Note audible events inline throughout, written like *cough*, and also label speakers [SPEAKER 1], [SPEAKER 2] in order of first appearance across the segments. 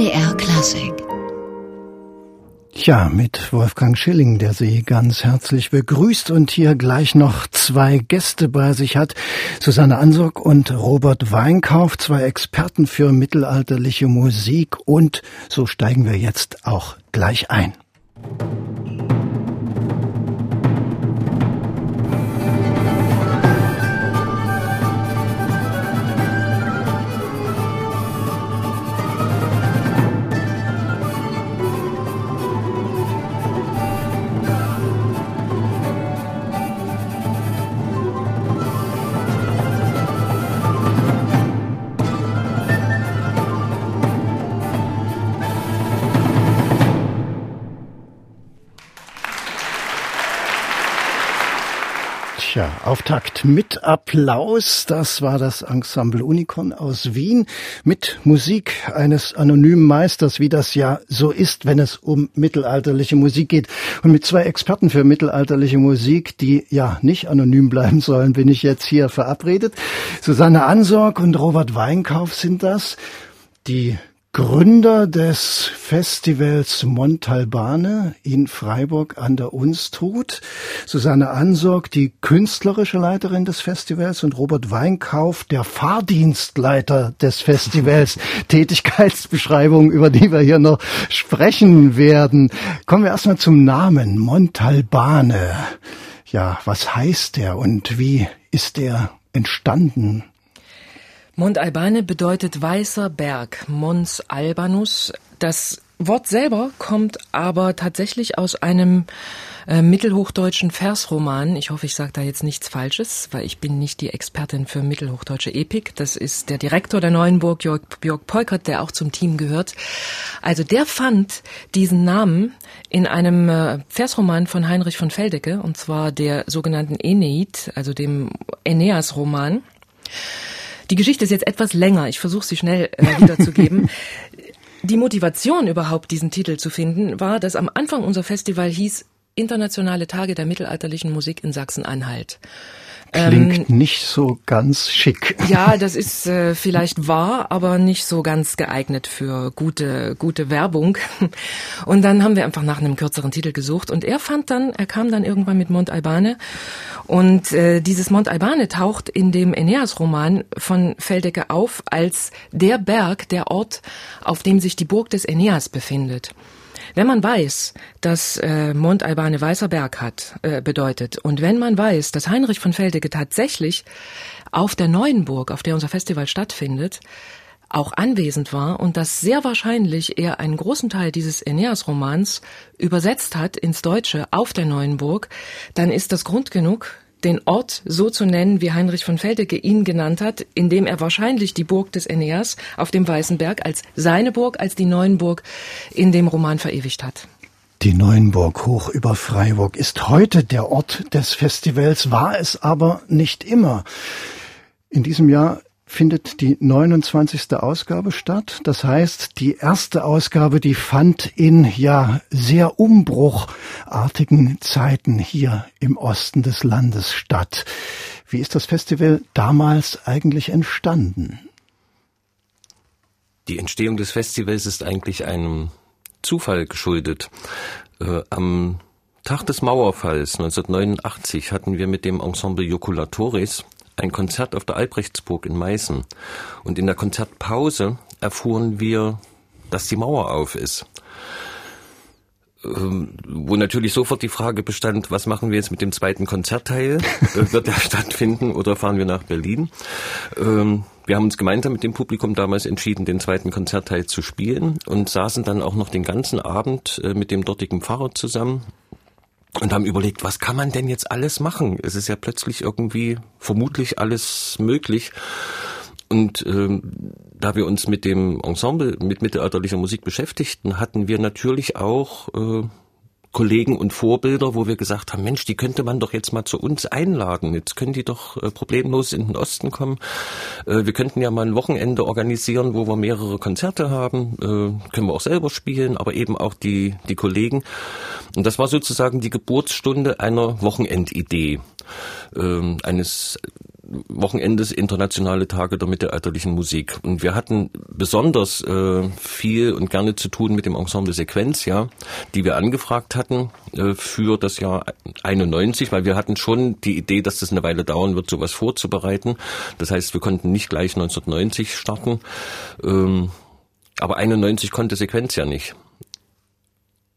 [SPEAKER 1] MDR Klassik.
[SPEAKER 2] Ja, mit Wolfgang Schilling, der Sie ganz herzlich begrüßt und hier gleich noch zwei Gäste bei sich hat. Susanne Ansorg und Robert Weinkauf, zwei Experten für mittelalterliche Musik und so steigen wir jetzt auch gleich ein. Tja, Mit Applaus. Das war das Ensemble Unicon aus Wien mit Musik eines anonymen Meisters, wie das ja so ist, wenn es um mittelalterliche Musik geht. Und mit zwei Experten für mittelalterliche Musik, die ja nicht anonym bleiben sollen, bin ich jetzt hier verabredet. Susanne Ansorg und Robert Weinkauf sind das. Die Gründer des Festivals Montalbane in Freiburg an der Unstrut, Susanne Ansorg, die künstlerische Leiterin des Festivals und Robert Weinkauf, der Fahrdienstleiter des Festivals. *laughs* Tätigkeitsbeschreibung, über die wir hier noch sprechen werden. Kommen wir erstmal zum Namen Montalbane. Ja, was heißt der und wie ist der entstanden?
[SPEAKER 3] Mont Albane bedeutet weißer Berg, Mons Albanus. Das Wort selber kommt aber tatsächlich aus einem äh, mittelhochdeutschen Versroman. Ich hoffe, ich sage da jetzt nichts Falsches, weil ich bin nicht die Expertin für mittelhochdeutsche Epik. Das ist der Direktor der Neuenburg, Jörg, Jörg Peukert, der auch zum Team gehört. Also der fand diesen Namen in einem äh, Versroman von Heinrich von Feldecke, und zwar der sogenannten Eneid, also dem Aeneas-Roman. Die Geschichte ist jetzt etwas länger. Ich versuche sie schnell äh, wiederzugeben. *laughs* Die Motivation überhaupt, diesen Titel zu finden, war, dass am Anfang unser Festival hieß Internationale Tage der mittelalterlichen Musik in Sachsen-Anhalt.
[SPEAKER 2] Klingt ähm, nicht so ganz schick.
[SPEAKER 3] Ja, das ist äh, vielleicht wahr, aber nicht so ganz geeignet für gute, gute Werbung. Und dann haben wir einfach nach einem kürzeren Titel gesucht und er fand dann, er kam dann irgendwann mit Mont Albane und äh, dieses Mont Albane taucht in dem Aeneas-Roman von Feldecke auf als der Berg, der Ort, auf dem sich die Burg des Aeneas befindet. Wenn man weiß, dass äh, Mont Albane Weißer Berg hat, äh, bedeutet, und wenn man weiß, dass Heinrich von Feldecke tatsächlich auf der neuen Burg, auf der unser Festival stattfindet, auch anwesend war und dass sehr wahrscheinlich er einen großen Teil dieses Aeneas-Romans übersetzt hat ins Deutsche auf der neuen Burg, dann ist das Grund genug, den Ort so zu nennen, wie Heinrich von Feldecke ihn genannt hat, indem er wahrscheinlich die Burg des Aeneas auf dem Weißen Berg als seine Burg, als die Neuenburg in dem Roman verewigt hat.
[SPEAKER 2] Die Neuenburg hoch über Freiburg ist heute der Ort des Festivals, war es aber nicht immer. In diesem Jahr findet die 29. Ausgabe statt. Das heißt, die erste Ausgabe, die fand in ja sehr umbruchartigen Zeiten hier im Osten des Landes statt. Wie ist das Festival damals eigentlich entstanden?
[SPEAKER 4] Die Entstehung des Festivals ist eigentlich einem Zufall geschuldet. Äh, am Tag des Mauerfalls 1989 hatten wir mit dem Ensemble Joculatoris ein Konzert auf der Albrechtsburg in Meißen. Und in der Konzertpause erfuhren wir, dass die Mauer auf ist. Ähm, wo natürlich sofort die Frage bestand, was machen wir jetzt mit dem zweiten Konzertteil? *laughs* Wird der stattfinden oder fahren wir nach Berlin? Ähm, wir haben uns gemeinsam mit dem Publikum damals entschieden, den zweiten Konzertteil zu spielen und saßen dann auch noch den ganzen Abend äh, mit dem dortigen Pfarrer zusammen und haben überlegt, was kann man denn jetzt alles machen? Es ist ja plötzlich irgendwie vermutlich alles möglich. Und ähm, da wir uns mit dem Ensemble, mit mittelalterlicher Musik beschäftigten, hatten wir natürlich auch äh, Kollegen und Vorbilder, wo wir gesagt haben, Mensch, die könnte man doch jetzt mal zu uns einladen. Jetzt können die doch äh, problemlos in den Osten kommen. Äh, wir könnten ja mal ein Wochenende organisieren, wo wir mehrere Konzerte haben. Äh, können wir auch selber spielen, aber eben auch die, die Kollegen. Und das war sozusagen die Geburtsstunde einer Wochenendidee, ähm, eines Wochenendes internationale Tage der mittelalterlichen Musik. Und wir hatten besonders äh, viel und gerne zu tun mit dem Ensemble Sequentia, die wir angefragt hatten äh, für das Jahr 91, weil wir hatten schon die Idee, dass das eine Weile dauern wird, sowas vorzubereiten. Das heißt, wir konnten nicht gleich 1990 starten. Ähm, aber 91 konnte Sequentia nicht.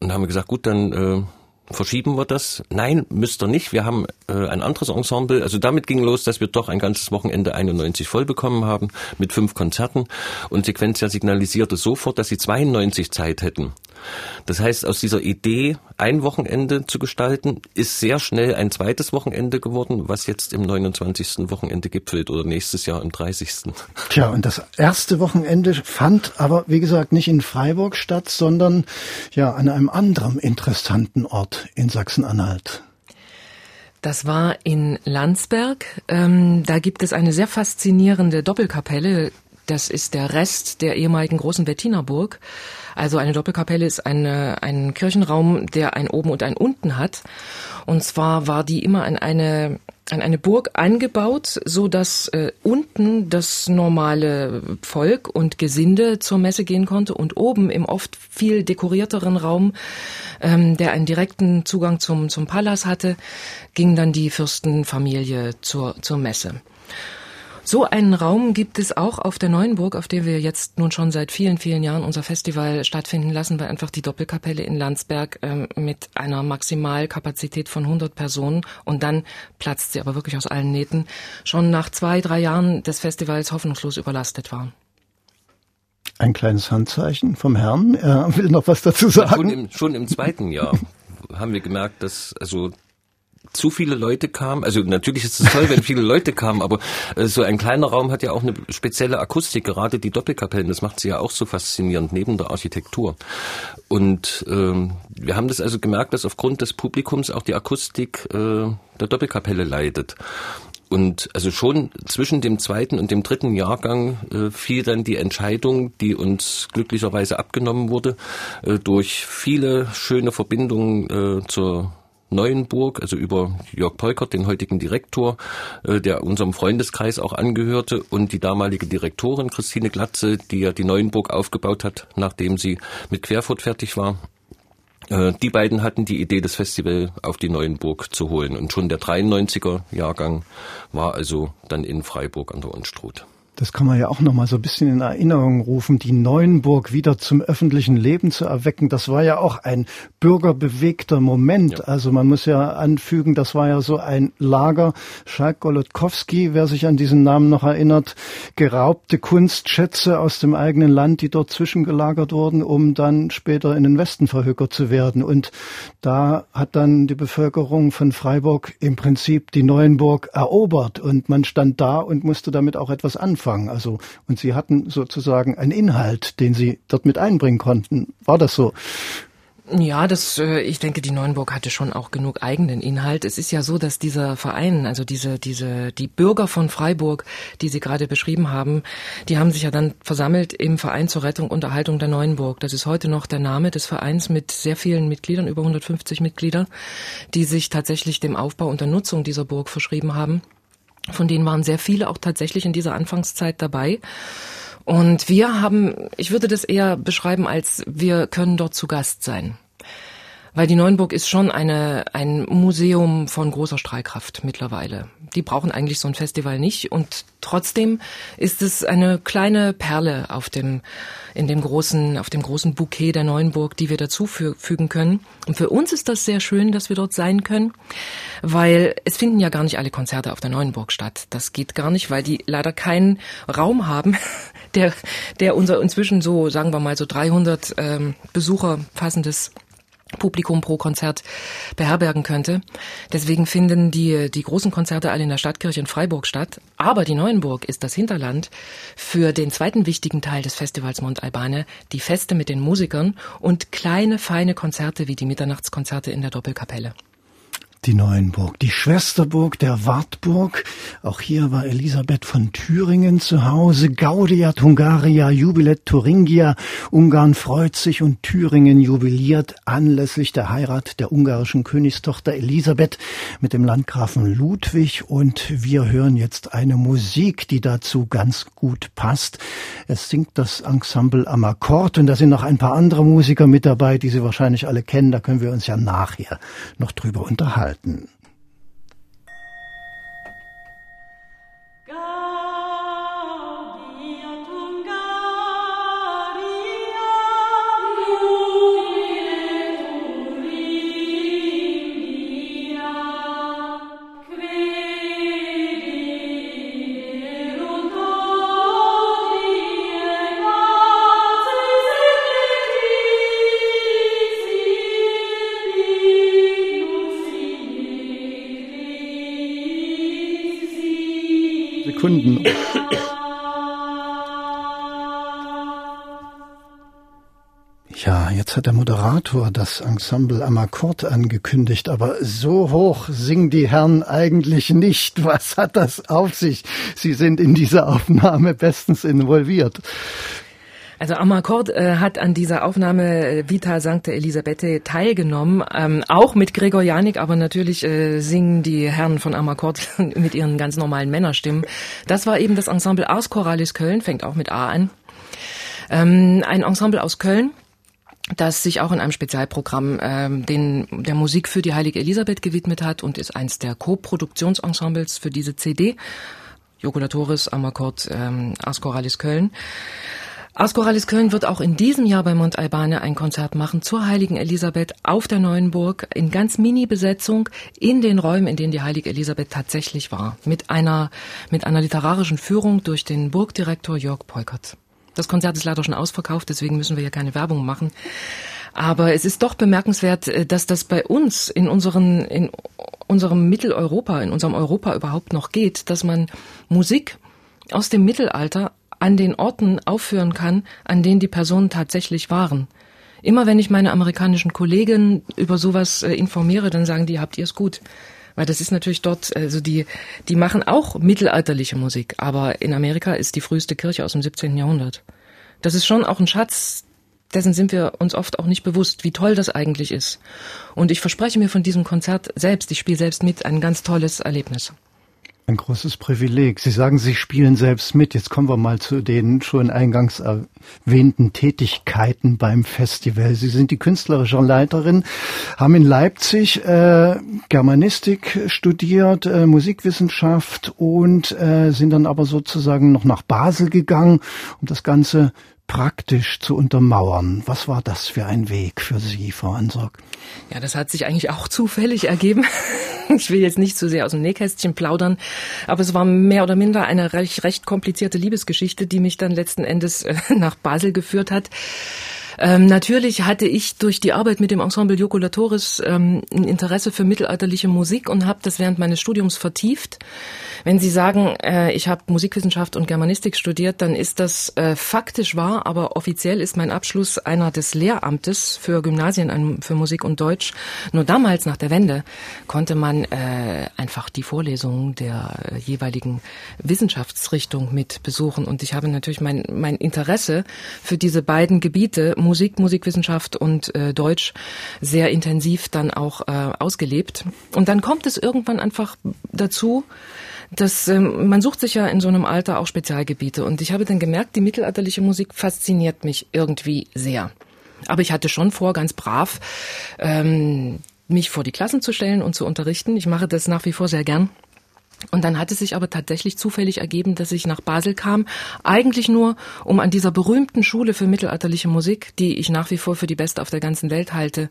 [SPEAKER 4] Und haben wir gesagt, gut, dann äh, verschieben wir das? Nein, müsst ihr nicht. Wir haben äh, ein anderes Ensemble. Also damit ging los, dass wir doch ein ganzes Wochenende 91 voll bekommen haben mit fünf Konzerten und Sequentia signalisierte sofort, dass sie 92 Zeit hätten. Das heißt, aus dieser Idee, ein Wochenende zu gestalten, ist sehr schnell ein zweites Wochenende geworden, was jetzt im 29. Wochenende gipfelt oder nächstes Jahr im 30.
[SPEAKER 2] Tja, und das erste Wochenende fand aber, wie gesagt, nicht in Freiburg statt, sondern ja an einem anderen interessanten Ort in Sachsen-Anhalt.
[SPEAKER 3] Das war in Landsberg. Ähm, da gibt es eine sehr faszinierende Doppelkapelle. Das ist der Rest der ehemaligen großen Bettinerburg. Also eine Doppelkapelle ist eine, ein Kirchenraum, der ein Oben und ein Unten hat. Und zwar war die immer an eine an eine Burg eingebaut, so dass äh, unten das normale Volk und Gesinde zur Messe gehen konnte und oben im oft viel dekorierteren Raum, ähm, der einen direkten Zugang zum zum Palas hatte, ging dann die Fürstenfamilie zur zur Messe. So einen Raum gibt es auch auf der Neuenburg, auf der wir jetzt nun schon seit vielen, vielen Jahren unser Festival stattfinden lassen, weil einfach die Doppelkapelle in Landsberg ähm, mit einer Maximalkapazität von 100 Personen und dann platzt sie aber wirklich aus allen Nähten, schon nach zwei, drei Jahren des Festivals hoffnungslos überlastet war.
[SPEAKER 2] Ein kleines Handzeichen vom Herrn. Er will noch was dazu sagen.
[SPEAKER 4] Schon im, schon im zweiten Jahr *laughs* haben wir gemerkt, dass also zu viele Leute kamen. Also natürlich ist es toll, wenn viele Leute kamen, aber äh, so ein kleiner Raum hat ja auch eine spezielle Akustik, gerade die Doppelkapellen, das macht sie ja auch so faszinierend neben der Architektur. Und ähm, wir haben das also gemerkt, dass aufgrund des Publikums auch die Akustik äh, der Doppelkapelle leidet. Und also schon zwischen dem zweiten und dem dritten Jahrgang äh, fiel dann die Entscheidung, die uns glücklicherweise abgenommen wurde, äh, durch viele schöne Verbindungen äh, zur Neuenburg, also über Jörg Polkert, den heutigen Direktor, äh, der unserem Freundeskreis auch angehörte, und die damalige Direktorin Christine Glatze, die ja die Neuenburg aufgebaut hat, nachdem sie mit Querfurt fertig war. Äh, die beiden hatten die Idee, das Festival auf die Neuenburg zu holen. Und schon der 93er Jahrgang war also dann in Freiburg an der Unstrut.
[SPEAKER 2] Das kann man ja auch noch mal so ein bisschen in Erinnerung rufen, die Neuenburg wieder zum öffentlichen Leben zu erwecken. Das war ja auch ein bürgerbewegter Moment. Ja. Also man muss ja anfügen, das war ja so ein Lager. Schalk Golodkowski, wer sich an diesen Namen noch erinnert, geraubte Kunstschätze aus dem eigenen Land, die dort zwischengelagert wurden, um dann später in den Westen verhökert zu werden. Und da hat dann die Bevölkerung von Freiburg im Prinzip die Neuenburg erobert und man stand da und musste damit auch etwas anfangen anfangen. Also, und Sie hatten sozusagen einen Inhalt, den Sie dort mit einbringen konnten. War das so?
[SPEAKER 3] Ja, das, äh, ich denke, die Neuenburg hatte schon auch genug eigenen Inhalt. Es ist ja so, dass dieser Verein, also diese, diese, die Bürger von Freiburg, die Sie gerade beschrieben haben, die haben sich ja dann versammelt im Verein zur Rettung und Erhaltung der Neuenburg. Das ist heute noch der Name des Vereins mit sehr vielen Mitgliedern, über 150 Mitglieder, die sich tatsächlich dem Aufbau und der Nutzung dieser Burg verschrieben haben. Von denen waren sehr viele auch tatsächlich in dieser Anfangszeit dabei. Und wir haben, ich würde das eher beschreiben als wir können dort zu Gast sein. Weil die Neuenburg ist schon eine, ein Museum von großer Strahlkraft mittlerweile. Die brauchen eigentlich so ein Festival nicht. Und trotzdem ist es eine kleine Perle auf dem, in dem großen, auf dem großen Bouquet der Neuenburg, die wir dazu fügen können. Und für uns ist das sehr schön, dass wir dort sein können, weil es finden ja gar nicht alle Konzerte auf der Neuenburg statt. Das geht gar nicht, weil die leider keinen Raum haben, *laughs* der, der unser inzwischen so, sagen wir mal, so 300 ähm, Besucher fassendes Publikum pro Konzert beherbergen könnte. Deswegen finden die, die großen Konzerte alle in der Stadtkirche in Freiburg statt. Aber die Neuenburg ist das Hinterland für den zweiten wichtigen Teil des Festivals Mont Albane, die Feste mit den Musikern und kleine, feine Konzerte wie die Mitternachtskonzerte in der Doppelkapelle.
[SPEAKER 2] Die Neuenburg, die Schwesterburg der Wartburg. Auch hier war Elisabeth von Thüringen zu Hause. Gaudiat Hungaria Jubilet Thuringia. Ungarn freut sich und Thüringen jubiliert anlässlich der Heirat der ungarischen Königstochter Elisabeth mit dem Landgrafen Ludwig. Und wir hören jetzt eine Musik, die dazu ganz gut passt. Es singt das Ensemble am Akkord und da sind noch ein paar andere Musiker mit dabei, die Sie wahrscheinlich alle kennen. Da können wir uns ja nachher noch drüber unterhalten halten. Moderator das Ensemble am angekündigt, aber so hoch singen die Herren eigentlich nicht. Was hat das auf sich? Sie sind in dieser Aufnahme bestens involviert.
[SPEAKER 3] Also Amarcord äh, hat an dieser Aufnahme äh, Vita Sancta Elisabette teilgenommen, ähm, auch mit Gregor Janik, aber natürlich äh, singen die Herren von Amarcord *laughs* mit ihren ganz normalen Männerstimmen. Das war eben das Ensemble Ars Choralis Köln, fängt auch mit A an. Ähm, ein Ensemble aus Köln, das sich auch in einem Spezialprogramm ähm, den, der Musik für die Heilige Elisabeth gewidmet hat und ist eins der Co-Produktionsensembles für diese CD. Jokulatoris, Amarcord, ähm, Ars Choralis Köln. Askoralis Köln wird auch in diesem Jahr bei Mont Albane ein Konzert machen zur Heiligen Elisabeth auf der Neuen Burg in ganz Mini-Besetzung in den Räumen, in denen die Heilige Elisabeth tatsächlich war. Mit einer, mit einer literarischen Führung durch den Burgdirektor Jörg Peukert. Das Konzert ist leider schon ausverkauft, deswegen müssen wir hier keine Werbung machen. Aber es ist doch bemerkenswert, äh, dass das bei uns in unseren, in unserem Mitteleuropa, in unserem Europa überhaupt noch geht, dass man Musik aus dem Mittelalter an den Orten aufführen kann, an denen die Personen tatsächlich waren. Immer wenn ich meine amerikanischen Kollegen über sowas äh, informiere, dann sagen die, habt ihr es gut. Weil das ist natürlich dort, also die, die machen auch mittelalterliche Musik, aber in Amerika ist die früheste Kirche aus dem 17. Jahrhundert. Das ist schon auch ein Schatz, dessen sind wir uns oft auch nicht bewusst, wie toll das eigentlich ist. Und ich verspreche mir von diesem Konzert selbst, ich spiele selbst mit, ein ganz tolles Erlebnis.
[SPEAKER 2] Ein großes Privileg. Sie sagen, Sie spielen selbst mit. Jetzt kommen wir mal zu den schon eingangs erwähnten Tätigkeiten beim Festival. Sie sind die künstlerische Leiterin, haben in Leipzig äh, Germanistik studiert, äh, Musikwissenschaft und äh, sind dann aber sozusagen noch nach Basel gegangen, um das Ganze praktisch zu untermauern. Was war das für ein Weg für Sie, Frau Ansorg?
[SPEAKER 3] Ja, das hat sich eigentlich auch zufällig ergeben. *laughs* Ich will jetzt nicht zu sehr aus dem Nähkästchen plaudern, aber es war mehr oder minder eine recht, recht komplizierte Liebesgeschichte, die mich dann letzten Endes äh, *laughs* nach Basel geführt hat. Ähm, natürlich hatte ich durch die Arbeit mit dem Ensemble Jokulatoris ähm, ein Interesse für mittelalterliche Musik und habe das während meines Studiums vertieft. Wenn Sie sagen, äh, ich habe Musikwissenschaft und Germanistik studiert, dann ist das äh, faktisch wahr, aber offiziell ist mein Abschluss einer des Lehramtes für Gymnasien für Musik und Deutsch. Nur damals nach der Wende konnte man äh, einfach die Vorlesungen der jeweiligen Wissenschaftsrichtung mit besuchen und ich habe natürlich mein, mein Interesse für diese beiden Gebiete Musik, Musikwissenschaft und äh, Deutsch sehr intensiv dann auch äh, ausgelebt. Und dann kommt es irgendwann einfach dazu, dass ähm, man sucht sich ja in so einem Alter auch Spezialgebiete. Und ich habe dann gemerkt, die mittelalterliche Musik fasziniert mich irgendwie sehr. Aber ich hatte schon vor, ganz brav ähm, mich vor die Klassen zu stellen und zu unterrichten. Ich mache das nach wie vor sehr gern. Und dann hat es sich aber tatsächlich zufällig ergeben, dass ich nach Basel kam, eigentlich nur, um an dieser berühmten Schule für mittelalterliche Musik, die ich nach wie vor für die beste auf der ganzen Welt halte,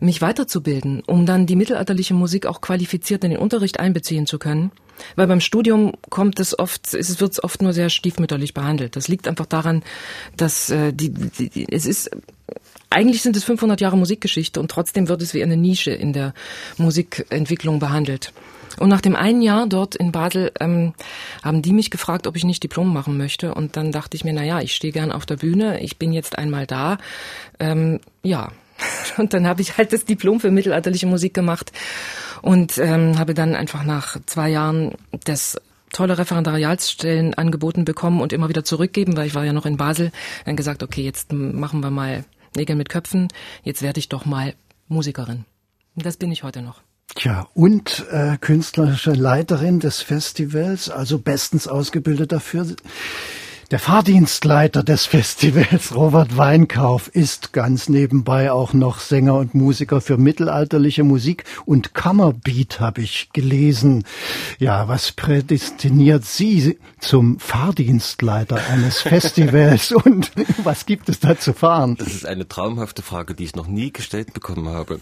[SPEAKER 3] mich weiterzubilden, um dann die mittelalterliche Musik auch qualifiziert in den Unterricht einbeziehen zu können. Weil beim Studium kommt es oft, es wird oft nur sehr stiefmütterlich behandelt. Das liegt einfach daran, dass äh, die, die, es ist eigentlich sind es 500 Jahre Musikgeschichte und trotzdem wird es wie eine Nische in der Musikentwicklung behandelt. Und nach dem einen Jahr dort in Basel ähm, haben die mich gefragt, ob ich nicht Diplom machen möchte. Und dann dachte ich mir, na ja, ich stehe gern auf der Bühne, ich bin jetzt einmal da. Ähm, ja, *laughs* Und dann habe ich halt das Diplom für mittelalterliche Musik gemacht und ähm, habe dann einfach nach zwei Jahren das tolle Referendariatsstellen angeboten bekommen und immer wieder zurückgeben, weil ich war ja noch in Basel. Dann gesagt, okay, jetzt machen wir mal Nägel mit Köpfen. Jetzt werde ich doch mal Musikerin. Und das bin ich heute noch.
[SPEAKER 2] Tja, und äh, künstlerische Leiterin des Festivals, also bestens ausgebildet dafür. Der Fahrdienstleiter des *laughs* Festivals, Robert Weinkauf, ist ganz nebenbei auch noch Sänger und Musiker für mittelalterliche Musik und Kammerbeat, habe ich gelesen. Ja, was prädestiniert Sie zum Fahrdienstleiter eines *laughs* Festivals und *laughs* was gibt es da zu fahren?
[SPEAKER 4] Das ist eine traumhafte Frage, die ich noch nie gestellt bekommen habe.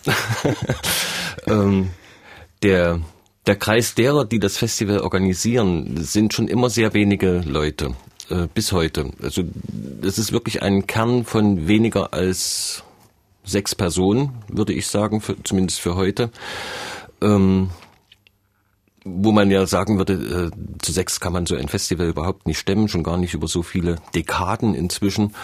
[SPEAKER 4] ähm, der der Kreis derer, die das Festival organisieren, sind schon immer sehr wenige Leute äh, bis heute. Also es ist wirklich ein Kern von weniger als sechs Personen, würde ich sagen, für, zumindest für heute. Ähm, wo man ja sagen würde, äh, zu sechs kann man so ein Festival überhaupt nicht stemmen, schon gar nicht über so viele Dekaden inzwischen.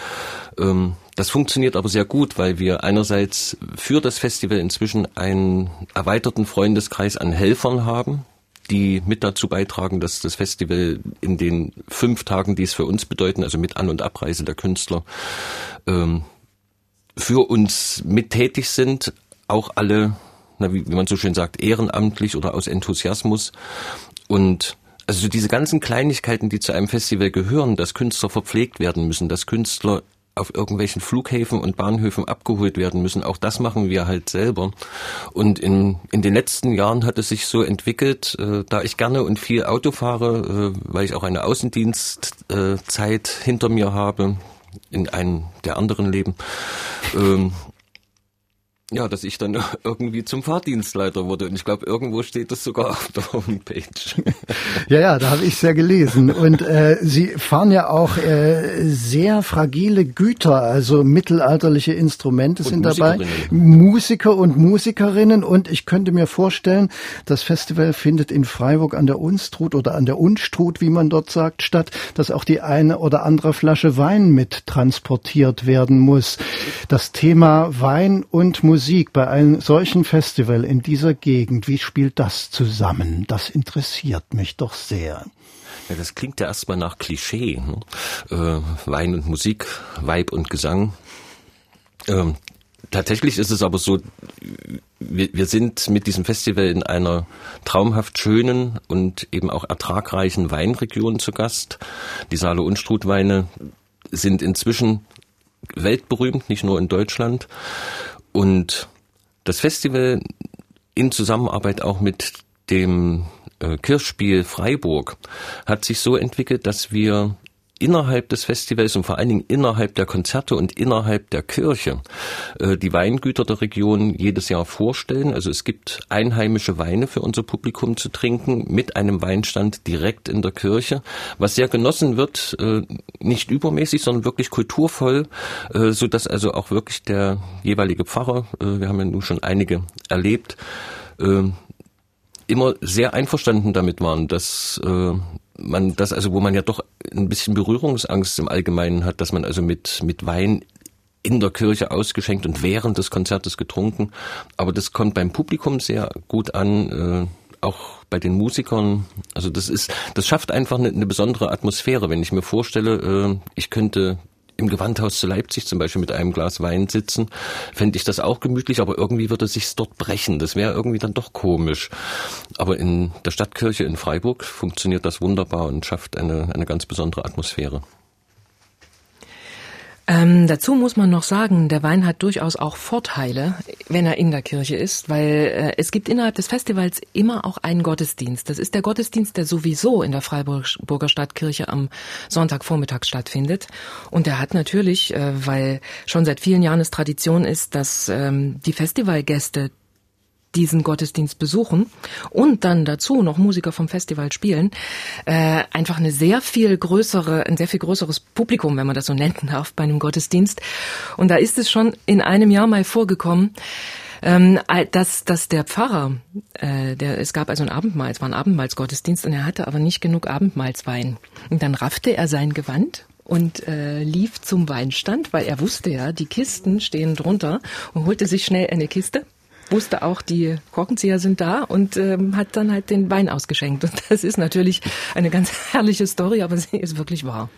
[SPEAKER 4] Ähm, das funktioniert aber sehr gut, weil wir einerseits für das Festival inzwischen einen erweiterten Freundeskreis an Helfern haben, die mit dazu beitragen, dass das Festival in den fünf Tagen, die es für uns bedeuten, also mit An- und Abreise der Künstler, ähm, für uns mittätig sind, auch alle, na, wie, wie man so schön sagt, ehrenamtlich oder aus Enthusiasmus. Und also diese ganzen Kleinigkeiten, die zu einem Festival gehören, dass Künstler verpflegt werden müssen, dass Künstler auf irgendwelchen Flughäfen und Bahnhöfen abgeholt werden müssen. Auch das machen wir halt selber. Und in, in den letzten Jahren hat es sich so entwickelt, äh, da ich gerne und viel Auto fahre, äh, weil ich auch eine Außendienstzeit äh, hinter mir habe, in einem der anderen Leben, ähm, ja, dass ich dann *laughs* irgendwie zum Fahrdienstleiter wurde. Und ich glaube, irgendwo steht das sogar *laughs* auf der Homepage. *laughs*
[SPEAKER 2] Ja, ja, da habe ich es ja gelesen. Und äh, Sie fahren ja auch äh, sehr fragile Güter, also mittelalterliche Instrumente und sind dabei. Musiker und Musikerinnen. Und ich könnte mir vorstellen, das Festival findet in Freiburg an der Unstrut oder an der Unstrut, wie man dort sagt, statt, dass auch die eine oder andere Flasche Wein mit transportiert werden muss. Das Thema Wein und Musik Musik bei einem solchen Festival in dieser Gegend, wie spielt das zusammen? Das interessiert mich doch sehr.
[SPEAKER 4] Ja, das klingt ja erstmal nach Klischee. Ne? Äh, Wein und Musik, Weib und Gesang. Ähm, tatsächlich ist es aber so, wir, wir sind mit diesem Festival in einer traumhaft schönen und eben auch ertragreichen Weinregion zu Gast. Die Saale- und Strutweine sind inzwischen weltberühmt, nicht nur in Deutschland. Und das Festival in Zusammenarbeit auch mit dem äh, Kirchspiel Freiburg hat sich so entwickelt, dass wir innerhalb des Festivals und vor allen Dingen innerhalb der Konzerte und innerhalb der Kirche äh, die Weingüter der Region jedes Jahr vorstellen. Also es gibt einheimische Weine für unser Publikum zu trinken mit einem Weinstand direkt in der Kirche, was sehr genossen wird, äh, nicht übermäßig, sondern wirklich kulturvoll, äh, so dass also auch wirklich der jeweilige Pfarrer, wir haben ja nun schon einige erlebt, immer sehr einverstanden damit waren, dass man das also, wo man ja doch ein bisschen Berührungsangst im Allgemeinen hat, dass man also mit, mit Wein in der Kirche ausgeschenkt und während des Konzertes getrunken. Aber das kommt beim Publikum sehr gut an, äh, auch bei den Musikern. Also das ist, das schafft einfach eine, eine besondere Atmosphäre. Wenn ich mir vorstelle, äh, ich könnte im Gewandhaus zu Leipzig zum Beispiel mit einem Glas Wein sitzen, fände ich das auch gemütlich, aber irgendwie würde es sich dort brechen. Das wäre irgendwie dann doch komisch. Aber in der Stadtkirche in Freiburg funktioniert das wunderbar und schafft eine, eine ganz besondere Atmosphäre.
[SPEAKER 3] Ähm, dazu muss man noch sagen, der Wein hat durchaus auch Vorteile, wenn er in der Kirche ist, weil äh, es gibt innerhalb des Festivals immer auch einen Gottesdienst. Das ist der Gottesdienst, der sowieso in der Freiburger Stadtkirche am Sonntagvormittag stattfindet. Und der hat natürlich, äh, weil schon seit vielen Jahren es Tradition ist, dass ähm, die Festivalgäste diesen Gottesdienst besuchen und dann dazu noch Musiker vom Festival spielen, äh, einfach eine sehr viel größere, ein sehr viel größeres Publikum, wenn man das so nennen darf, bei einem Gottesdienst. Und da ist es schon in einem Jahr mal vorgekommen, ähm, dass, dass der Pfarrer, äh, der, es gab also ein Abendmahl, es war ein Abendmahlsgottesdienst und er hatte aber nicht genug Abendmahlswein. Und dann raffte er sein Gewand und äh, lief zum Weinstand, weil er wusste ja, die Kisten stehen drunter und holte sich schnell eine Kiste wusste auch, die Korkenzieher sind da und ähm, hat dann halt den Wein ausgeschenkt. Und das ist natürlich eine ganz *laughs* herrliche Story, aber sie ist wirklich wahr.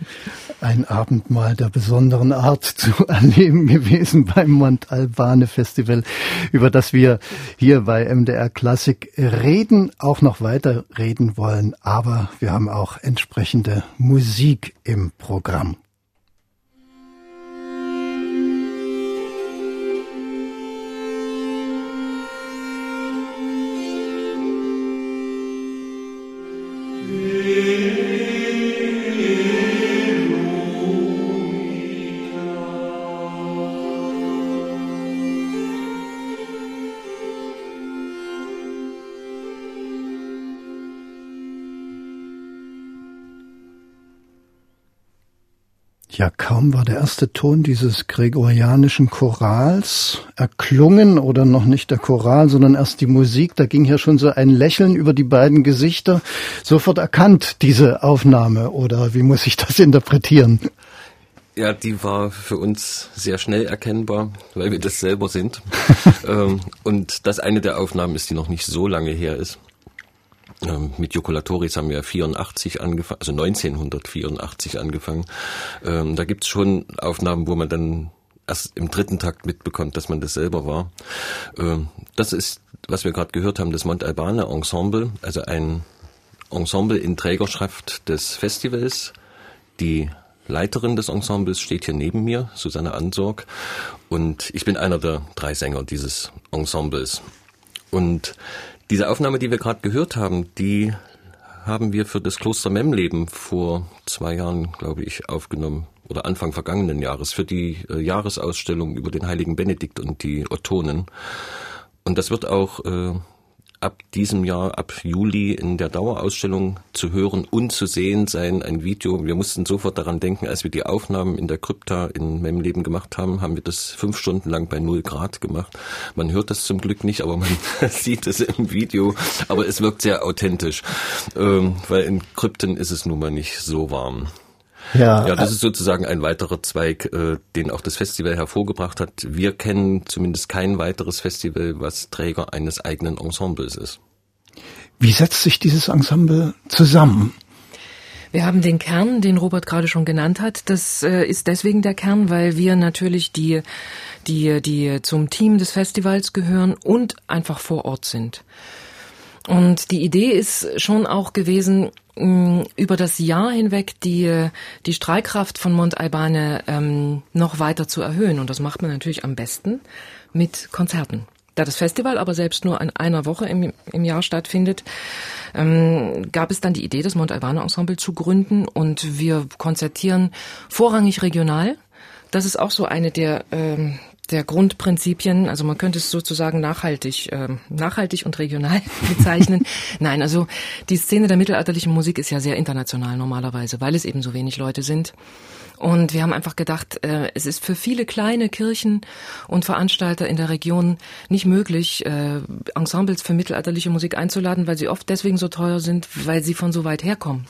[SPEAKER 2] Ein Abendmahl der besonderen Art *laughs* zu erleben gewesen beim Montalbane Festival, über das wir hier bei MDR Klassik reden, auch noch weiter reden wollen. Aber wir haben auch entsprechende Musik im Programm. Ja, kaum war der erste Ton dieses gregorianischen Chorals erklungen oder noch nicht der Choral, sondern erst die Musik, da ging ja schon so ein Lächeln über die beiden Gesichter, sofort erkannt diese Aufnahme oder wie muss ich das interpretieren?
[SPEAKER 4] Ja, die war für uns sehr schnell erkennbar, weil wir das selber sind. *laughs* Ähm, und das eine der Aufnahmen ist, die noch nicht so lange her ist. Ähm, mit Jokulatoris haben wir 84 angefangen, also 1984 angefangen. Ähm, da gibt's schon Aufnahmen, wo man dann erst im dritten Takt mitbekommt, dass man das selber war. Ähm, das ist, was wir gerade gehört haben, das Montalbane Ensemble, also ein Ensemble in Trägerschaft des Festivals. Die Leiterin des Ensembles steht hier neben mir, Susanne Ansorg, und ich bin einer der drei Sänger dieses Ensembles. Und diese Aufnahme, die wir gerade gehört haben, die haben wir für das Kloster Memleben vor zwei Jahren, glaube ich, aufgenommen oder Anfang vergangenen Jahres für die äh, Jahresausstellung über den heiligen Benedikt und die Ottonen. Und das wird auch äh, ab diesem Jahr, ab Juli in der Dauerausstellung zu hören und zu sehen sein, ein Video. Wir mussten sofort daran denken, als wir die Aufnahmen in der Krypta in Memleben gemacht haben, haben wir das fünf Stunden lang bei null Grad gemacht. Man hört das zum Glück nicht, aber man *laughs* sieht es im Video. Aber es wirkt sehr authentisch, ähm, weil in Krypten ist es nun mal nicht so warm. Ja, ja, das ist sozusagen ein weiterer Zweig, äh, den auch das Festival hervorgebracht hat. Wir kennen zumindest kein weiteres Festival, was Träger eines eigenen Ensembles ist.
[SPEAKER 2] Wie setzt sich dieses Ensemble zusammen?
[SPEAKER 3] Wir haben den Kern, den Robert gerade schon genannt hat. Das äh, ist deswegen der Kern, weil wir natürlich die, die, die zum Team des Festivals gehören und einfach vor Ort sind. Und die Idee ist schon auch gewesen, über das Jahr hinweg die, die Streikkraft von Mont Albane ähm, noch weiter zu erhöhen. Und das macht man natürlich am besten mit Konzerten. Da das Festival aber selbst nur an einer Woche im, im Jahr stattfindet, ähm, gab es dann die Idee, das Mont Albane Ensemble zu gründen. Und wir konzertieren vorrangig regional. Das ist auch so eine der, ähm, der Grundprinzipien, also man könnte es sozusagen nachhaltig, äh, nachhaltig und regional *laughs* bezeichnen. Nein, also die Szene der mittelalterlichen Musik ist ja sehr international normalerweise, weil es eben so wenig Leute sind. Und wir haben einfach gedacht, äh, es ist für viele kleine Kirchen und Veranstalter in der Region nicht möglich, äh, Ensembles für mittelalterliche Musik einzuladen, weil sie oft deswegen so teuer sind, weil sie von so weit herkommen.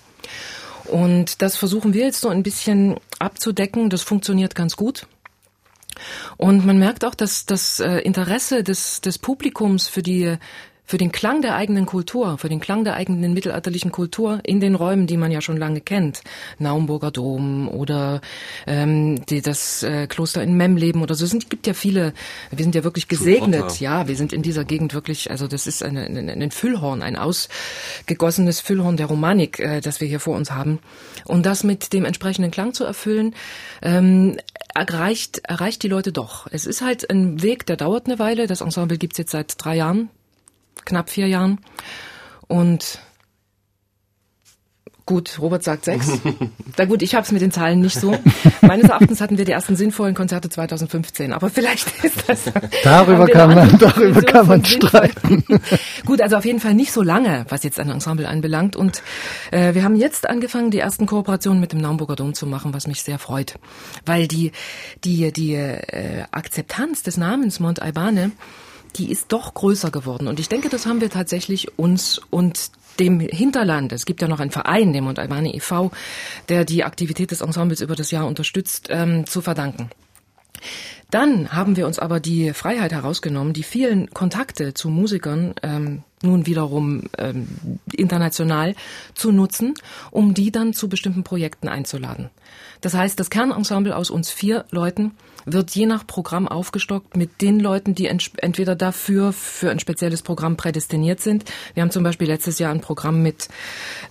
[SPEAKER 3] Und das versuchen wir jetzt so ein bisschen abzudecken. Das funktioniert ganz gut. Und man merkt auch, dass das äh, Interesse des, des Publikums für die für den Klang der eigenen Kultur, für den Klang der eigenen mittelalterlichen Kultur in den Räumen, die man ja schon lange kennt, Naumburger Dom oder ähm, die, das äh, Kloster in Memleben oder so. Es gibt ja viele. Wir sind ja wirklich gesegnet. Ja, wir sind in dieser Gegend wirklich. Also das ist eine, eine, ein Füllhorn, ein ausgegossenes Füllhorn der Romanik, äh, das wir hier vor uns haben. Und das mit dem entsprechenden Klang zu erfüllen, ähm, erreicht erreicht die Leute doch. Es ist halt ein Weg, der dauert eine Weile. Das Ensemble gibt's jetzt seit drei Jahren knapp vier Jahren. Und Gut, Robert sagt sechs. *laughs* Na gut, ich habe es mit den Zahlen nicht so. *laughs* Meines Erachtens hatten wir die ersten sinnvollen Konzerte 2015, aber vielleicht *laughs* ist das.
[SPEAKER 2] Darüber kann man, darüber kann man streiten.
[SPEAKER 3] gut, also auf jeden Fall nicht so lange, was jetzt ein Ensemble anbelangt. Und äh, wir haben jetzt angefangen, die ersten Kooperationen mit dem Naumburger Dom zu machen, was mich sehr freut, weil die die die äh, Akzeptanz des Namens Mont Albane die ist doch größer geworden. Und ich denke, das haben wir tatsächlich uns und dem Hinterland, es gibt ja noch einen Verein, dem und Albani e.V., der die Aktivität des Ensembles über das Jahr unterstützt, ähm, zu verdanken. Dann haben wir uns aber die Freiheit herausgenommen, die vielen Kontakte zu Musikern ähm, nun wiederum ähm, international zu nutzen, um die dann zu bestimmten Projekten einzuladen. Das heißt, das Kernensemble aus uns vier Leuten wird je nach Programm aufgestockt mit den Leuten, die entweder dafür für ein spezielles Programm prädestiniert sind. Wir haben zum Beispiel letztes Jahr ein Programm mit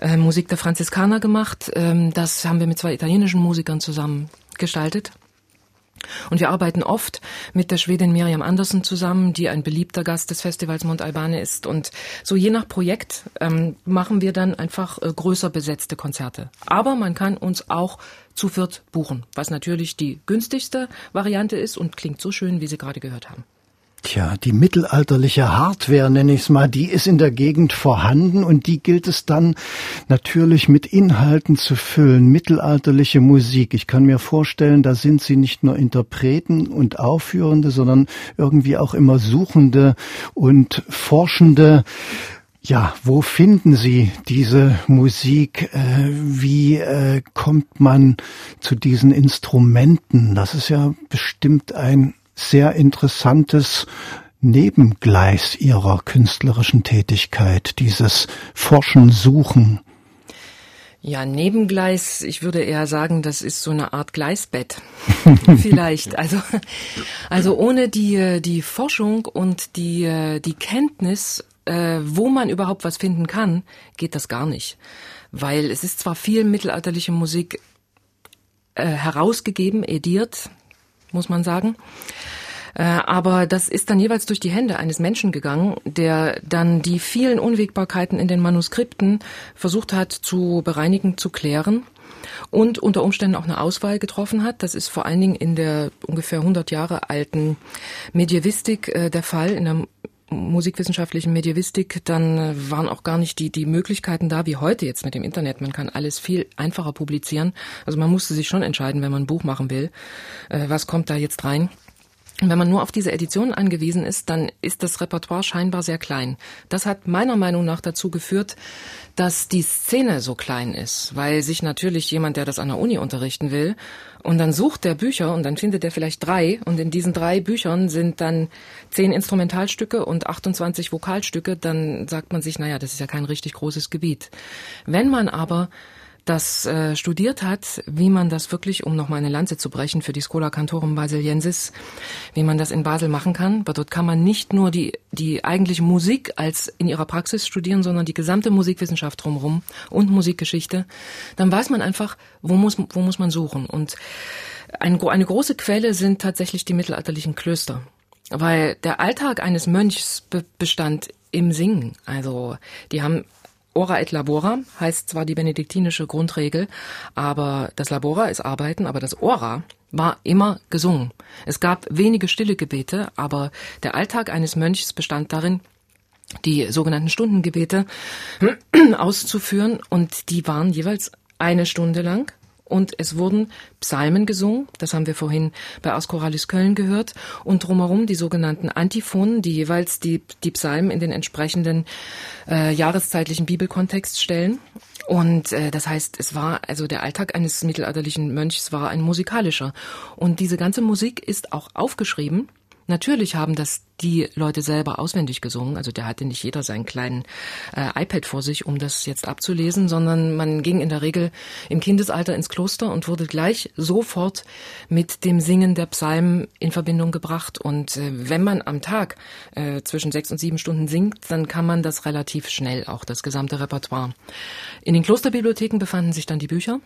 [SPEAKER 3] äh, Musik der Franziskaner gemacht. Ähm, das haben wir mit zwei italienischen Musikern zusammen gestaltet. Und wir arbeiten oft mit der Schwedin Miriam Andersen zusammen, die ein beliebter Gast des Festivals Mont Albane ist. Und so je nach Projekt ähm, machen wir dann einfach äh, größer besetzte Konzerte. Aber man kann uns auch zu viert buchen, was natürlich die günstigste Variante ist und klingt so schön, wie Sie gerade gehört haben.
[SPEAKER 2] Tja, die mittelalterliche Hardware, nenne ich es mal, die ist in der Gegend vorhanden und die gilt es dann natürlich mit Inhalten zu füllen. Mittelalterliche Musik. Ich kann mir vorstellen, da sind Sie nicht nur Interpreten und Aufführende, sondern irgendwie auch immer Suchende und Forschende. Ja, wo finden Sie diese Musik? Äh, wie äh, kommt man zu diesen Instrumenten? Das ist ja bestimmt ein sehr interessantes Nebengleis ihrer künstlerischen Tätigkeit, dieses Forschen, Suchen.
[SPEAKER 3] Ja, Nebengleis, ich würde eher sagen, das ist so eine Art Gleisbett. *laughs* Vielleicht. Also, also ohne die, die Forschung und die, die Kenntnis, äh, wo man überhaupt was finden kann, geht das gar nicht. Weil es ist zwar viel mittelalterliche Musik äh, herausgegeben, ediert, muss man sagen. Äh, aber das ist dann jeweils durch die Hände eines Menschen gegangen, der dann die vielen Unwägbarkeiten in den Manuskripten versucht hat zu bereinigen, zu klären und unter Umständen auch eine Auswahl getroffen hat. Das ist vor allen Dingen in der ungefähr 100 Jahre alten Medievistik äh, der Fall, in der musikwissenschaftlichen Medievistik, dann äh, waren auch gar nicht die, die Möglichkeiten da wie heute jetzt mit dem Internet. Man kann alles viel einfacher publizieren. Also man musste sich schon entscheiden, wenn man ein Buch machen will, äh, was kommt da jetzt rein. Und wenn man nur auf diese Edition angewiesen ist, dann ist das Repertoire scheinbar sehr klein. Das hat meiner Meinung nach dazu geführt, dass die Szene so klein ist, weil sich natürlich jemand, der das an der Uni unterrichten will, und dann sucht der Bücher und dann findet er vielleicht drei und in diesen drei Büchern sind dann zehn Instrumentalstücke und 28 Vokalstücke, dann sagt man sich, naja, das ist ja kein richtig großes Gebiet. Wenn man aber das äh, studiert hat, wie man das wirklich, um noch mal eine Lanze zu brechen für die Schola Cantorum Basiliensis, wie man das in Basel machen kann. Aber dort kann man nicht nur die, die eigentliche Musik als in ihrer Praxis studieren, sondern die gesamte Musikwissenschaft drumherum und Musikgeschichte. Dann weiß man einfach, wo muss, wo muss man suchen. Und ein, eine große Quelle sind tatsächlich die mittelalterlichen Klöster. Weil der Alltag eines Mönchs be bestand im Singen. Also die haben Ora et labora heißt zwar die benediktinische Grundregel, aber das Labora ist Arbeiten, aber das Ora war immer gesungen. Es gab wenige stille Gebete, aber der Alltag eines Mönchs bestand darin, die sogenannten Stundengebete *clears throat* auszuführen und die waren jeweils eine Stunde lang und es wurden Psalmen gesungen, das haben wir vorhin bei Askoralis Köln gehört, und drumherum die sogenannten Antiphonen, die jeweils die, die Psalmen in den entsprechenden äh, jahreszeitlichen Bibelkontext stellen. Und äh, das heißt, es war, also der Alltag eines mittelalterlichen Mönchs war ein musikalischer. Und diese ganze Musik ist auch aufgeschrieben Natürlich haben das die Leute selber auswendig gesungen. Also der hatte nicht jeder seinen kleinen äh, iPad vor sich, um das jetzt abzulesen, sondern man ging in der Regel im Kindesalter ins Kloster und wurde gleich sofort mit dem Singen der Psalmen in Verbindung gebracht. Und äh, wenn man am Tag äh, zwischen sechs und sieben Stunden singt, dann kann man das relativ schnell, auch das gesamte Repertoire. In den Klosterbibliotheken befanden sich dann die Bücher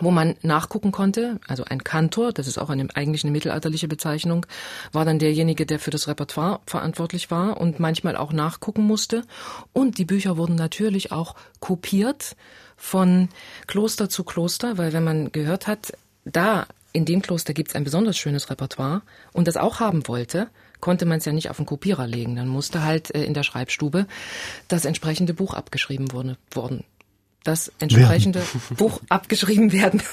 [SPEAKER 3] wo man nachgucken konnte, also ein Kantor, das ist auch eine, eigentlich eine mittelalterliche Bezeichnung, war dann derjenige, der für das Repertoire verantwortlich war und manchmal auch nachgucken musste. Und die Bücher wurden natürlich auch kopiert von Kloster zu Kloster, weil wenn man gehört hat, da in dem Kloster gibt's ein besonders schönes Repertoire und das auch haben wollte, konnte man es ja nicht auf den Kopierer legen. Dann musste halt äh, in der Schreibstube das entsprechende Buch abgeschrieben worden, worden das entsprechende werden. *laughs* Buch abgeschrieben werden. *laughs*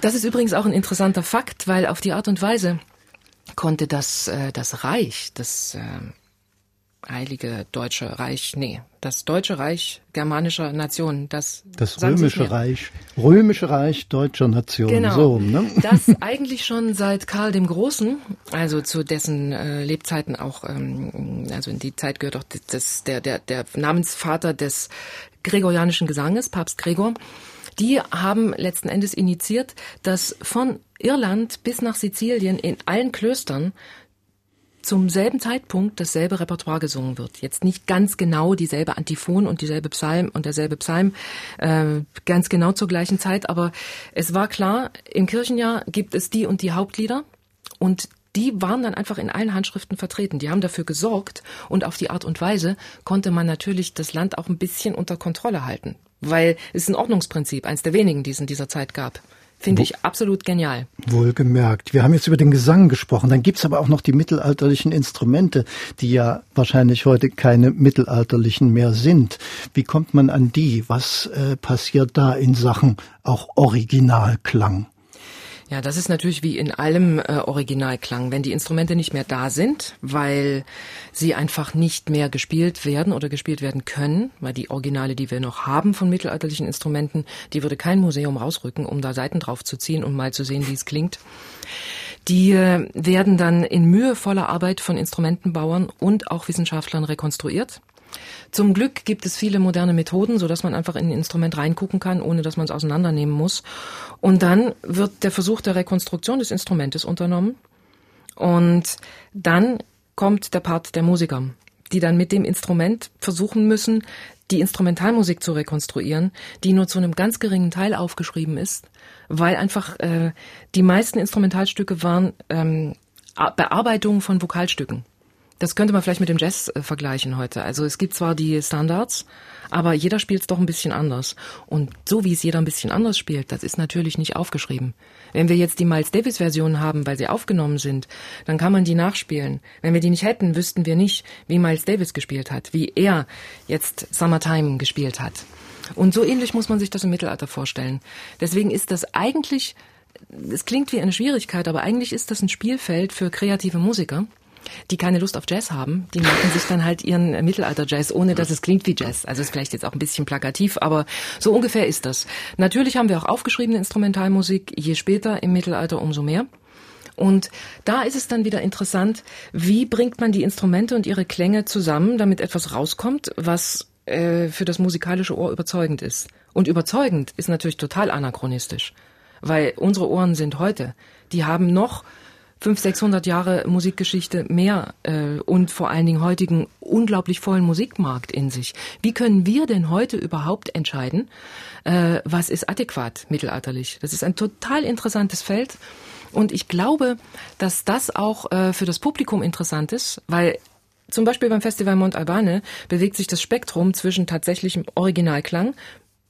[SPEAKER 3] Das ist übrigens auch ein interessanter Fakt, weil auf die Art und Weise konnte das, äh, das Reich, das äh, Heilige Deutsche Reich, nee, das Deutsche Reich germanischer Nationen, das
[SPEAKER 2] das römische Reich, römische Reich deutscher Nationen,
[SPEAKER 3] genau,
[SPEAKER 2] so, ne? *laughs*
[SPEAKER 3] das eigentlich schon seit Karl dem Großen, also zu dessen äh, Lebzeiten auch, ähm, also in die Zeit gehört auch das, der der der Namensvater des gregorianischen Gesanges, Papst Gregor. Die haben letzten Endes initiiert, dass von Irland bis nach Sizilien in allen Klöstern zum selben Zeitpunkt dasselbe Repertoire gesungen wird. Jetzt nicht ganz genau dieselbe Antiphon und dieselbe Psalm und derselbe Psalm äh, ganz genau zur gleichen Zeit, aber es war klar, im Kirchenjahr gibt es die und die Hauptlieder und die waren dann einfach in allen Handschriften vertreten. Die haben dafür gesorgt und auf die Art und Weise konnte man natürlich das Land auch ein bisschen unter Kontrolle halten, weil es ist ein Ordnungsprinzip, eins der wenigen, die es in dieser Zeit gab. Finde ich absolut genial.
[SPEAKER 2] Wohlgemerkt. Wir haben jetzt über den Gesang gesprochen. Dann gibt's aber auch noch die mittelalterlichen Instrumente, die ja wahrscheinlich heute keine mittelalterlichen mehr sind. Wie kommt man an die? Was äh, passiert da in Sachen auch Originalklang?
[SPEAKER 3] Ja, das ist natürlich wie in allem äh, Originalklang. Wenn die Instrumente nicht mehr da sind, weil sie einfach nicht mehr gespielt werden oder gespielt werden können, weil die Originale, die wir noch haben von mittelalterlichen Instrumenten, die würde kein Museum rausrücken, um da Seiten drauf zu ziehen und mal zu sehen, wie es klingt. Die äh, werden dann in mühevoller Arbeit von Instrumentenbauern und auch Wissenschaftlern rekonstruiert. Zum Glück gibt es viele moderne Methoden, so dass man einfach in ein Instrument reingucken kann, ohne dass man es auseinandernehmen muss. Und dann wird der Versuch der Rekonstruktion des Instrumentes unternommen. Und dann kommt der Part der Musiker, die dann mit dem Instrument versuchen müssen, die Instrumentalmusik zu rekonstruieren, die nur zu einem ganz geringen Teil aufgeschrieben ist, weil einfach äh, die meisten Instrumentalstücke waren ähm, Bearbeitungen von Vokalstücken. Das könnte man vielleicht mit dem Jazz äh, vergleichen heute. Also es gibt zwar die Standards, aber jeder spielt es doch ein bisschen anders. Und so wie es jeder ein bisschen anders spielt, das ist natürlich nicht aufgeschrieben. Wenn wir jetzt die Miles Davis Version haben, weil sie aufgenommen sind, dann kann man die nachspielen. Wenn wir die nicht hätten, wüssten wir nicht, wie Miles Davis gespielt hat, wie er jetzt Summertime gespielt hat. Und so ähnlich muss man sich das im Mittelalter vorstellen. Deswegen ist das eigentlich, es klingt wie eine Schwierigkeit, aber eigentlich ist das ein Spielfeld für kreative Musiker die keine Lust auf Jazz haben, die machen sich dann halt ihren Mittelalter-Jazz, ohne dass es klingt wie Jazz. Also ist vielleicht jetzt auch ein bisschen plakativ, aber so ungefähr ist das. Natürlich haben wir auch aufgeschriebene Instrumentalmusik, je später im Mittelalter umso mehr. Und da ist es dann wieder interessant, wie bringt man die Instrumente und ihre Klänge zusammen, damit etwas rauskommt, was äh, für das musikalische Ohr überzeugend ist. Und überzeugend ist natürlich total anachronistisch, weil unsere Ohren sind heute, die haben noch 500, 600 Jahre Musikgeschichte mehr äh, und vor allen Dingen heutigen unglaublich vollen Musikmarkt in sich. Wie können wir denn heute überhaupt entscheiden, äh, was ist adäquat mittelalterlich? Das ist ein total interessantes Feld. Und ich glaube, dass das auch äh, für das Publikum interessant ist, weil zum Beispiel beim Festival Mont Albane bewegt sich das Spektrum zwischen tatsächlichem Originalklang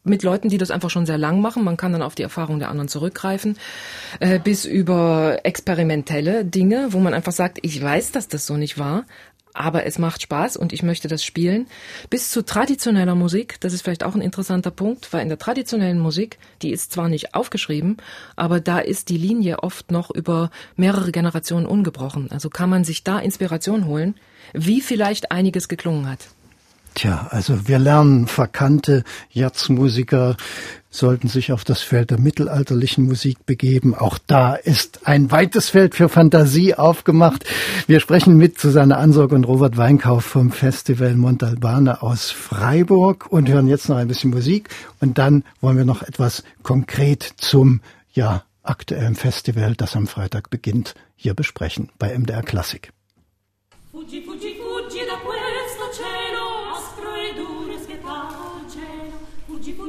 [SPEAKER 3] mit Leuten, die das einfach schon sehr lang machen. Man kann dann auf die Erfahrung der anderen zurückgreifen, äh, bis über experimentelle Dinge, wo man einfach sagt, ich weiß, dass das so nicht war, aber es macht Spaß und ich möchte das spielen. Bis zu traditioneller Musik, das ist vielleicht auch ein interessanter Punkt, weil in der traditionellen Musik, die ist zwar nicht aufgeschrieben, aber da ist die Linie oft noch über mehrere Generationen ungebrochen. Also kann man sich da Inspiration holen, wie vielleicht einiges geklungen hat.
[SPEAKER 2] Tja, also wir lernen, verkannte Jazzmusiker sollten sich auf das Feld der mittelalterlichen Musik begeben. Auch da ist ein weites Feld für Fantasie aufgemacht. Wir sprechen mit Susanne Ansorg und Robert Weinkauf vom Festival Montalbane aus Freiburg und hören jetzt noch ein bisschen Musik und dann wollen wir noch etwas konkret zum, ja, aktuellen Festival, das am Freitag beginnt, hier besprechen bei MDR Klassik.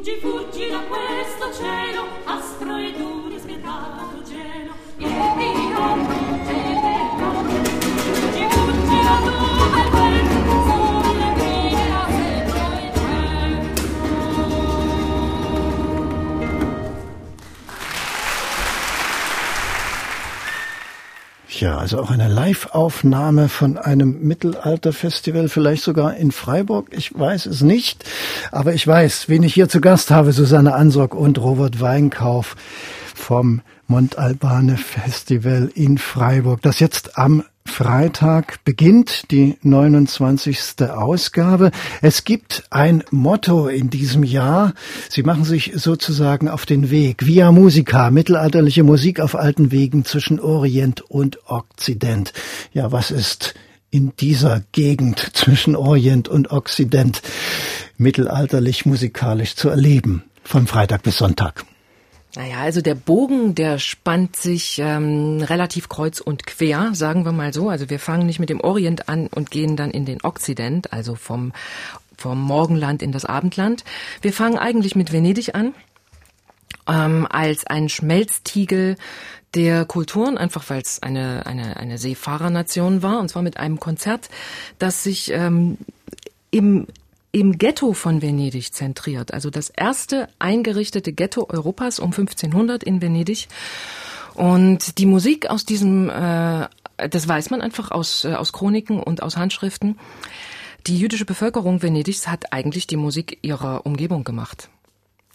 [SPEAKER 2] You. wódź Ja, also auch eine Live-Aufnahme von einem Mittelalter-Festival, vielleicht sogar in Freiburg. Ich weiß es nicht, aber ich weiß, wen ich hier zu Gast habe, Susanne Ansorg und Robert Weinkauf vom Montalbane Festival in Freiburg, das jetzt am Freitag beginnt die 29. Ausgabe. Es gibt ein Motto in diesem Jahr. Sie machen sich sozusagen auf den Weg. Via Musica, mittelalterliche Musik auf alten Wegen zwischen Orient und Okzident. Ja, was ist in dieser Gegend zwischen Orient und Okzident mittelalterlich musikalisch zu erleben? Von Freitag bis Sonntag.
[SPEAKER 3] Naja, also der Bogen, der spannt sich ähm, relativ kreuz und quer, sagen wir mal so. Also wir fangen nicht mit dem Orient an und gehen dann in den Okzident, also vom, vom Morgenland in das Abendland. Wir fangen eigentlich mit Venedig an, ähm, als ein Schmelztiegel der Kulturen, einfach weil es eine, eine, eine Seefahrernation war, und zwar mit einem Konzert, das sich ähm, im im Ghetto von Venedig zentriert. Also das erste eingerichtete Ghetto Europas um 1500 in Venedig. Und die Musik aus diesem, äh, das weiß man einfach aus, äh, aus Chroniken und aus Handschriften. Die jüdische Bevölkerung Venedigs hat eigentlich die Musik ihrer Umgebung gemacht.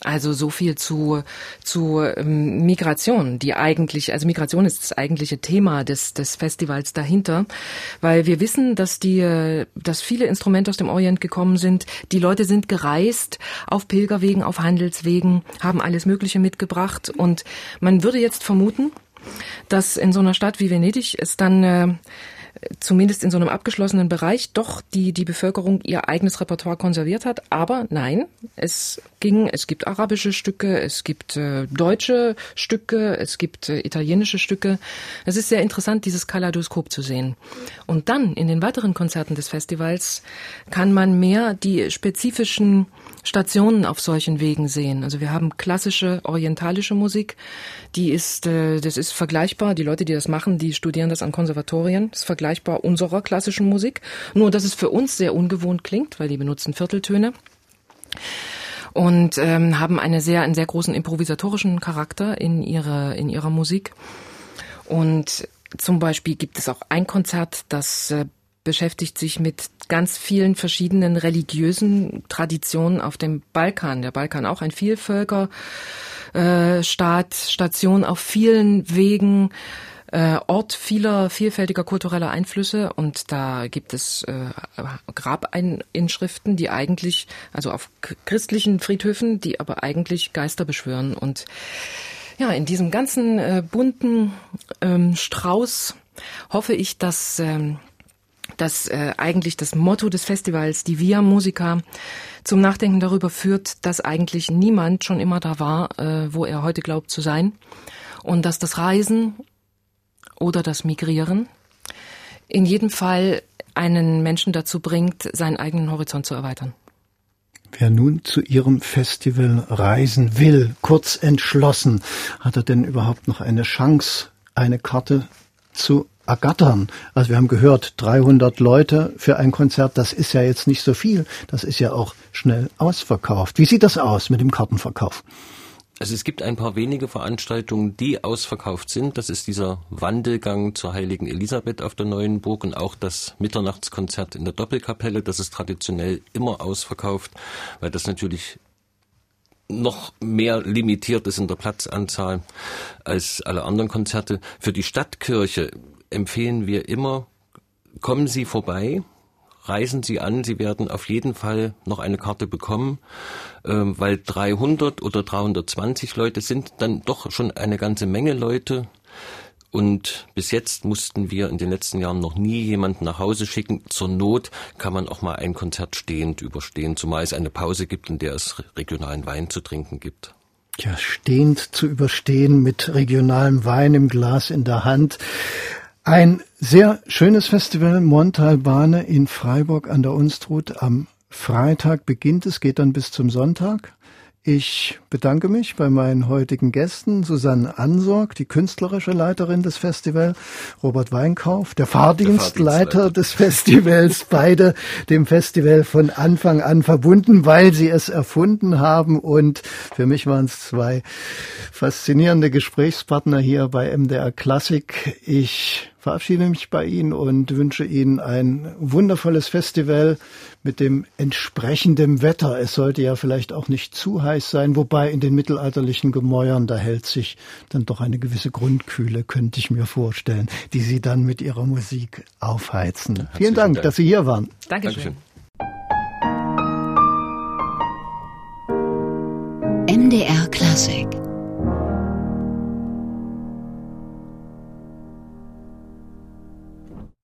[SPEAKER 3] Also so viel zu, zu ähm, Migration, die eigentlich, also Migration ist das eigentliche Thema des, des Festivals dahinter, weil wir wissen, dass die, dass viele Instrumente aus dem Orient gekommen sind. Die Leute sind gereist auf Pilgerwegen, auf Handelswegen, haben alles Mögliche mitgebracht und man würde jetzt vermuten, dass in so einer Stadt wie Venedig es dann äh, zumindest in so einem abgeschlossenen Bereich doch die, die Bevölkerung ihr eigenes Repertoire konserviert hat. Aber nein, es ging, es gibt arabische Stücke, es gibt äh, deutsche Stücke, es gibt äh, italienische Stücke. Es ist sehr interessant, dieses Kaleidoskop zu sehen. Und dann in den weiteren Konzerten des Festivals kann man mehr die spezifischen Stationen auf solchen Wegen sehen. Also wir haben klassische orientalische Musik, die ist, äh, das ist vergleichbar. Die Leute, die das machen, die studieren das an Konservatorien. Das ist vergleichbar unserer klassischen Musik. Nur, dass es für uns sehr ungewohnt klingt, weil die benutzen Vierteltöne und ähm, haben eine sehr, einen sehr großen improvisatorischen Charakter in ihrer, in ihrer Musik. Und zum Beispiel gibt es auch ein Konzert, das äh, beschäftigt sich mit ganz vielen verschiedenen religiösen Traditionen auf dem Balkan. Der Balkan auch ein Vielvölkerstaat, äh, Station auf vielen Wegen, äh, Ort vieler vielfältiger kultureller Einflüsse und da gibt es äh, Grabinschriften, die eigentlich, also auf christlichen Friedhöfen, die aber eigentlich Geister beschwören und ja, in diesem ganzen äh, bunten ähm, Strauß hoffe ich, dass ähm, dass äh, eigentlich das Motto des Festivals, die Via Musica, zum Nachdenken darüber führt, dass eigentlich niemand schon immer da war, äh, wo er heute glaubt zu sein. Und dass das Reisen oder das Migrieren in jedem Fall einen Menschen dazu bringt, seinen eigenen Horizont zu erweitern.
[SPEAKER 2] Wer nun zu Ihrem Festival reisen will, kurz entschlossen, hat er denn überhaupt noch eine Chance, eine Karte zu ergattern. Also wir haben gehört, 300 Leute für ein Konzert, das ist ja jetzt nicht so viel. Das ist ja auch schnell ausverkauft. Wie sieht das aus mit dem Kartenverkauf?
[SPEAKER 4] Also es gibt ein paar wenige Veranstaltungen, die ausverkauft sind. Das ist dieser Wandelgang zur Heiligen Elisabeth auf der Neuen Burg und auch das Mitternachtskonzert in der Doppelkapelle. Das ist traditionell immer ausverkauft, weil das natürlich noch mehr limitiert ist in der Platzanzahl als alle anderen Konzerte. Für die Stadtkirche empfehlen wir immer, kommen Sie vorbei, reisen Sie an, Sie werden auf jeden Fall noch eine Karte bekommen, ähm, weil 300 oder 320 Leute sind dann doch schon eine ganze Menge Leute. Und bis jetzt mussten wir in den letzten Jahren noch nie jemanden nach Hause schicken. Zur Not kann man auch mal ein Konzert stehend überstehen, zumal es eine Pause gibt, in der es regionalen Wein zu trinken gibt.
[SPEAKER 2] Ja, stehend zu überstehen mit regionalem Wein im Glas in der Hand. Ein sehr schönes Festival Montalbane in Freiburg an der Unstrut. Am Freitag beginnt es, geht dann bis zum Sonntag. Ich bedanke mich bei meinen heutigen Gästen, Susanne Ansorg, die künstlerische Leiterin des Festivals, Robert Weinkauf, der Fahrdienstleiter des Festivals, beide dem Festival von Anfang an verbunden, weil sie es erfunden haben. Und für mich waren es zwei faszinierende Gesprächspartner hier bei MDR Klassik. Ich verabschiede mich bei Ihnen und wünsche Ihnen ein wundervolles Festival mit dem entsprechenden Wetter. Es sollte ja vielleicht auch nicht zu heiß sein, wobei in den mittelalterlichen Gemäuern, da hält sich dann doch eine gewisse Grundkühle, könnte ich mir vorstellen, die Sie dann mit Ihrer Musik aufheizen. Herzlichen Vielen Dank, Dank, dass Sie hier waren.
[SPEAKER 3] Dankeschön.
[SPEAKER 1] Dankeschön. MDR Klassik